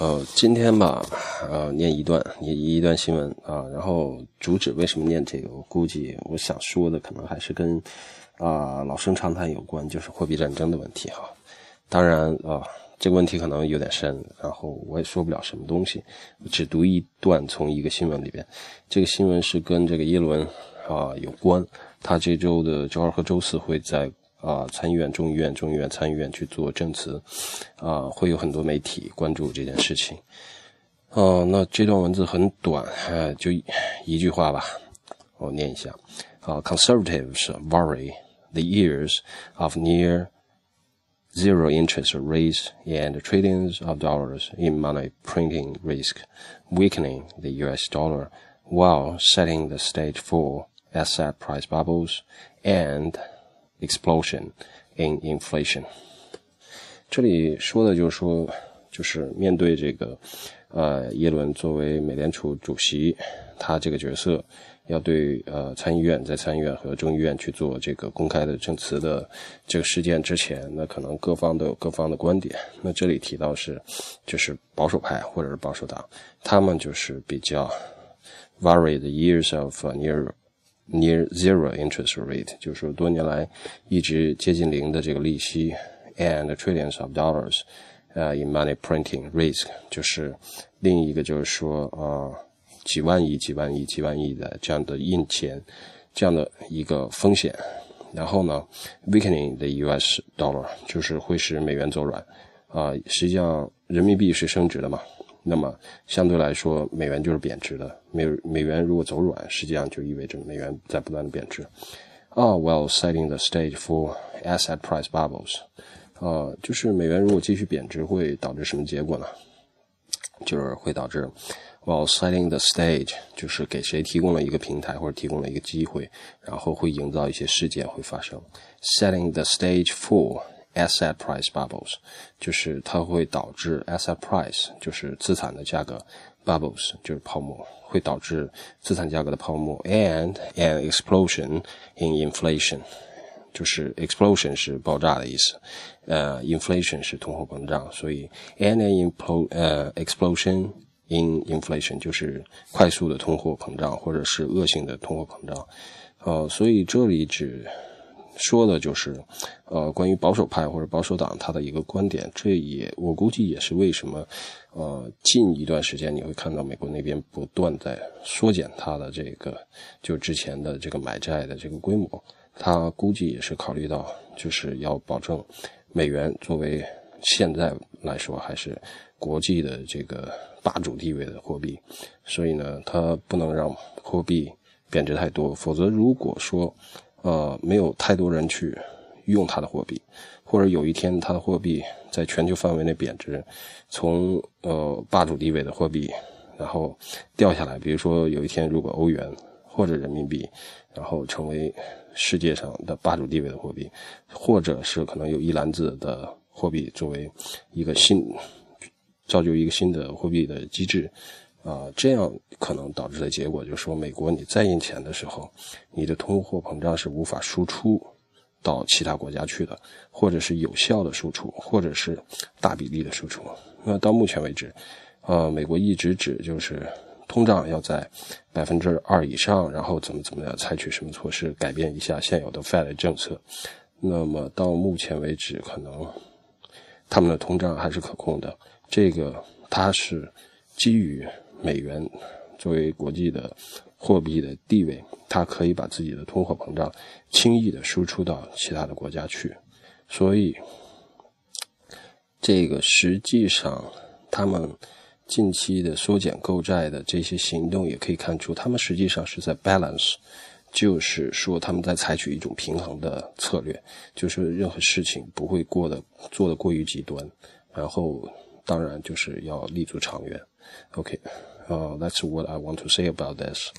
呃，今天吧，呃，念一段，念一段新闻啊。然后主旨为什么念这个？我估计我想说的可能还是跟啊老生常谈有关，就是货币战争的问题哈。当然啊，这个问题可能有点深，然后我也说不了什么东西，只读一段从一个新闻里边。这个新闻是跟这个耶伦啊有关，他这周的周二和周四会在。啊，参议院、众议院、众议院、参议院去做证词，啊，会有很多媒体关注这件事情。哦，那这段文字很短，呃，就一句话吧，我念一下。啊，Conservatives worry the years of near zero interest rates and trillions of dollars in money printing risk weakening the U.S. dollar while setting the stage for asset price bubbles and Explosion in inflation。这里说的就是说，就是面对这个，呃，耶伦作为美联储主席，他这个角色要对呃参议院在参议院和众议院去做这个公开的证词的这个事件之前，那可能各方都有各方的观点。那这里提到是，就是保守派或者是保守党，他们就是比较 worried years of near。Near zero interest rate，就是说多年来一直接近零的这个利息，and trillions of dollars，呃，in money printing risk，就是另一个就是说啊几万亿、几万亿、几万亿的这样的印钱，这样的一个风险。然后呢，weakening the U.S. dollar，就是会使美元走软。啊，实际上人民币是升值的嘛。那么相对来说，美元就是贬值的。美美元如果走软，实际上就意味着美元在不断的贬值。啊，while setting the stage for asset price bubbles，呃，就是美元如果继续贬值，会导致什么结果呢？就是会导致，while setting the stage，就是给谁提供了一个平台或者提供了一个机会，然后会营造一些事件会发生。setting the stage for Asset price bubbles，就是它会导致 asset price，就是资产的价格，bubbles 就是泡沫，会导致资产价格的泡沫，and an explosion in inflation，就是 explosion 是爆炸的意思，呃，inflation 是通货膨胀，所以 and an impl 呃 explosion in inflation 就是快速的通货膨胀或者是恶性的通货膨胀，呃，所以这里指。说的就是，呃，关于保守派或者保守党他的一个观点，这也我估计也是为什么，呃，近一段时间你会看到美国那边不断在缩减它的这个就之前的这个买债的这个规模，他估计也是考虑到就是要保证美元作为现在来说还是国际的这个霸主地位的货币，所以呢，他不能让货币贬值太多，否则如果说。呃，没有太多人去用它的货币，或者有一天它的货币在全球范围内贬值，从呃霸主地位的货币，然后掉下来。比如说有一天如果欧元或者人民币，然后成为世界上的霸主地位的货币，或者是可能有一篮子的货币作为一个新造就一个新的货币的机制。啊，这样可能导致的结果就是说，美国你再印钱的时候，你的通货膨胀是无法输出到其他国家去的，或者是有效的输出，或者是大比例的输出。那到目前为止，呃，美国一直指就是通胀要在百分之二以上，然后怎么怎么样采取什么措施改变一下现有的 Fed 政策。那么到目前为止，可能他们的通胀还是可控的。这个它是基于。美元作为国际的货币的地位，它可以把自己的通货膨胀轻易的输出到其他的国家去，所以这个实际上他们近期的缩减购债的这些行动也可以看出，他们实际上是在 balance，就是说他们在采取一种平衡的策略，就是任何事情不会过得做的过于极端，然后当然就是要立足长远。Okay, uh, that's what I want to say about this.